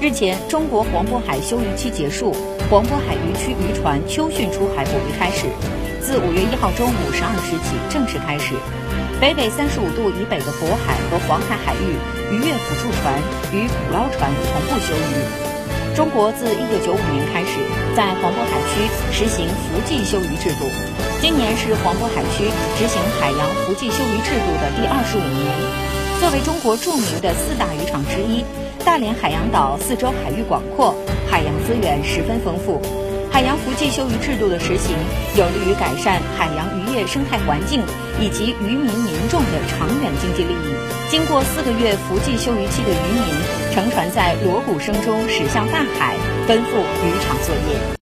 日前，中国黄渤海休渔期结束，黄渤海渔区渔船秋汛出海捕鱼开始，自五月一号中午十二时起正式开始。北纬三十五度以北的渤海和黄海海域，渔业辅助船与捕捞船同步休渔。中国自一九九五年开始在黄渤海区实行伏季休渔制度，今年是黄渤海区执行海洋伏季休渔制度的第二十五年。作为中国著名的四大渔场之一。大连海洋岛四周海域广阔，海洋资源十分丰富。海洋伏季休渔制度的实行，有利于改善海洋渔业生态环境以及渔民民众的长远经济利益。经过四个月伏季休渔期的渔民，乘船在锣鼓声中驶向大海，奔赴渔场作业。